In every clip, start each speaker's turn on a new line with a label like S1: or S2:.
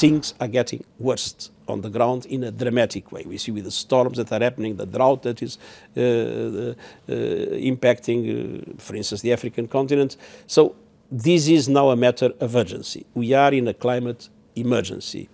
S1: things are getting worse on the ground in a dramatic way. We see with the storms that are happening, the drought that is uh, uh, impacting, uh, for instance, the African continent. So this is now a matter of urgency. We are in a climate emergency.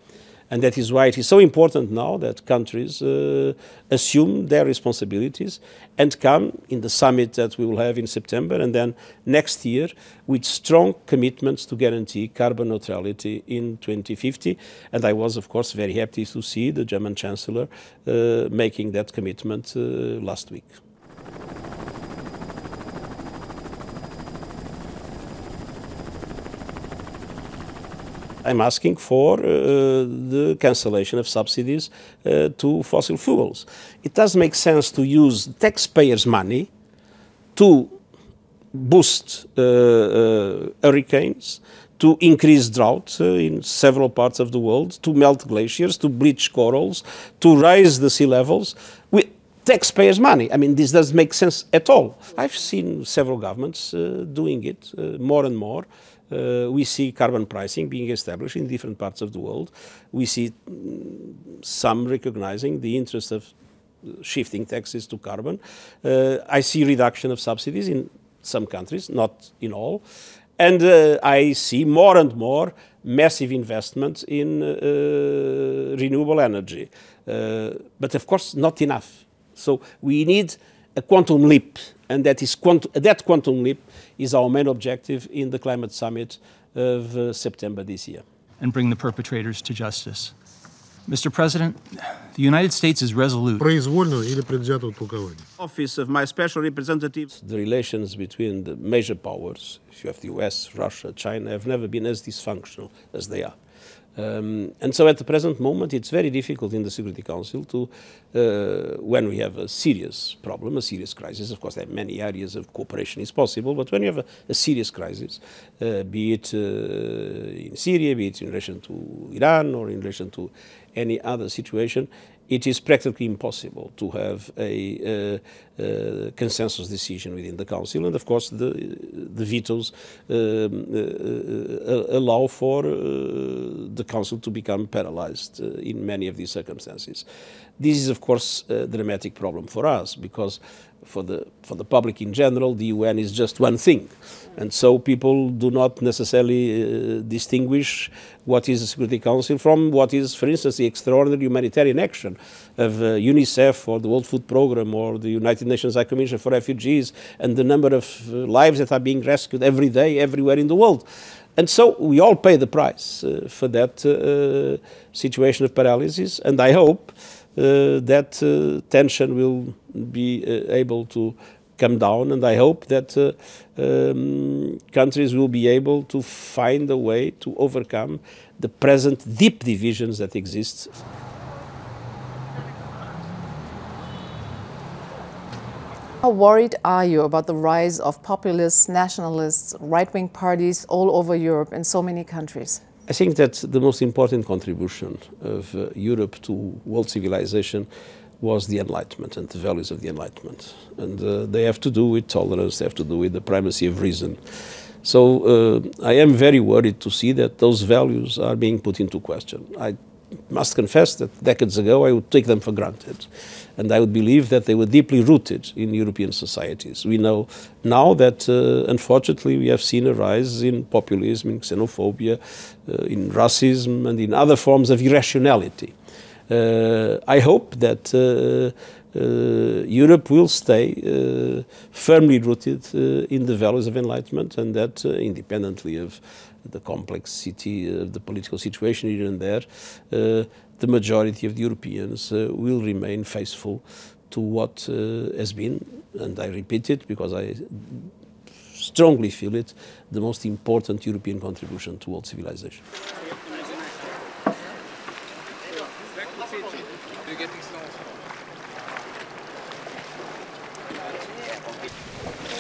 S1: And that is why it is so important now that countries uh, assume their responsibilities and come in the summit that we will have in September and then next year with strong commitments to guarantee carbon neutrality in 2050. And I was, of course, very happy to see the German Chancellor uh, making that commitment uh, last week. I'm asking for uh, the cancellation of subsidies uh, to fossil fuels. It does make sense to use taxpayers' money to boost uh, hurricanes, to increase drought uh, in several parts of the world, to melt glaciers, to bleach corals, to raise the sea levels with taxpayers' money. I mean, this doesn't make sense at all. I've seen several governments uh, doing it more and more. Uh, we see carbon pricing being established in different parts of the world. We see mm, some recognizing the interest of shifting taxes to carbon. Uh, I see reduction of subsidies in some countries, not in all. And uh, I see more and more massive investments in uh, renewable energy. Uh, but of course, not enough. So we need a quantum leap, and that, is quant that quantum leap is our main objective in the climate summit of uh, September this year.
S2: And bring the perpetrators to justice. Mr. President, the United States is resolute.
S1: Office of my special representative. The relations between the major powers, if you have the US, Russia, China, have never been as dysfunctional as they are. Um, and so at the present moment, it's very difficult in the Security Council to, uh, when we have a serious problem, a serious crisis, of course, there are many areas of cooperation is possible, but when you have a, a serious crisis, uh, be it uh, in Syria, be it in relation to Iran or in relation to any other situation, it is practically impossible to have a uh, uh, consensus decision within the Council. And of course, the, the vetoes um, uh, allow for the Council to become paralyzed in many of these circumstances. This is, of course, a dramatic problem for us because for the, for the public in general, the UN is just one thing. And so people do not necessarily uh, distinguish what is the Security Council from what is, for instance, the extraordinary humanitarian action of uh, UNICEF or the World Food Programme or the United Nations High Commission for Refugees and the number of uh, lives that are being rescued every day, everywhere in the world. And so we all pay the price uh, for that uh, situation of paralysis, and I hope uh, that uh, tension will be uh, able to come down, and I hope that uh, um, countries will be able to find a way to overcome the present deep divisions that exist.
S3: How worried are you about the rise of populist, nationalists, right-wing parties all over Europe in so many countries?
S1: I think that the most important contribution of uh, Europe to world civilization was the Enlightenment and the values of the Enlightenment. And uh, they have to do with tolerance, they have to do with the primacy of reason. So uh, I am very worried to see that those values are being put into question. I must confess that decades ago I would take them for granted. And I would believe that they were deeply rooted in European societies. We know now that, uh, unfortunately, we have seen a rise in populism, in xenophobia, uh, in racism, and in other forms of irrationality. Uh, I hope that uh, Europe will stay uh, firmly rooted uh, in the values of enlightenment and that uh, independently of the complexity of the political situation here and there, the majority of the Europeans will remain faithful to what has been, and I repeat it because I strongly feel it, the most important European contribution to world civilization. あ!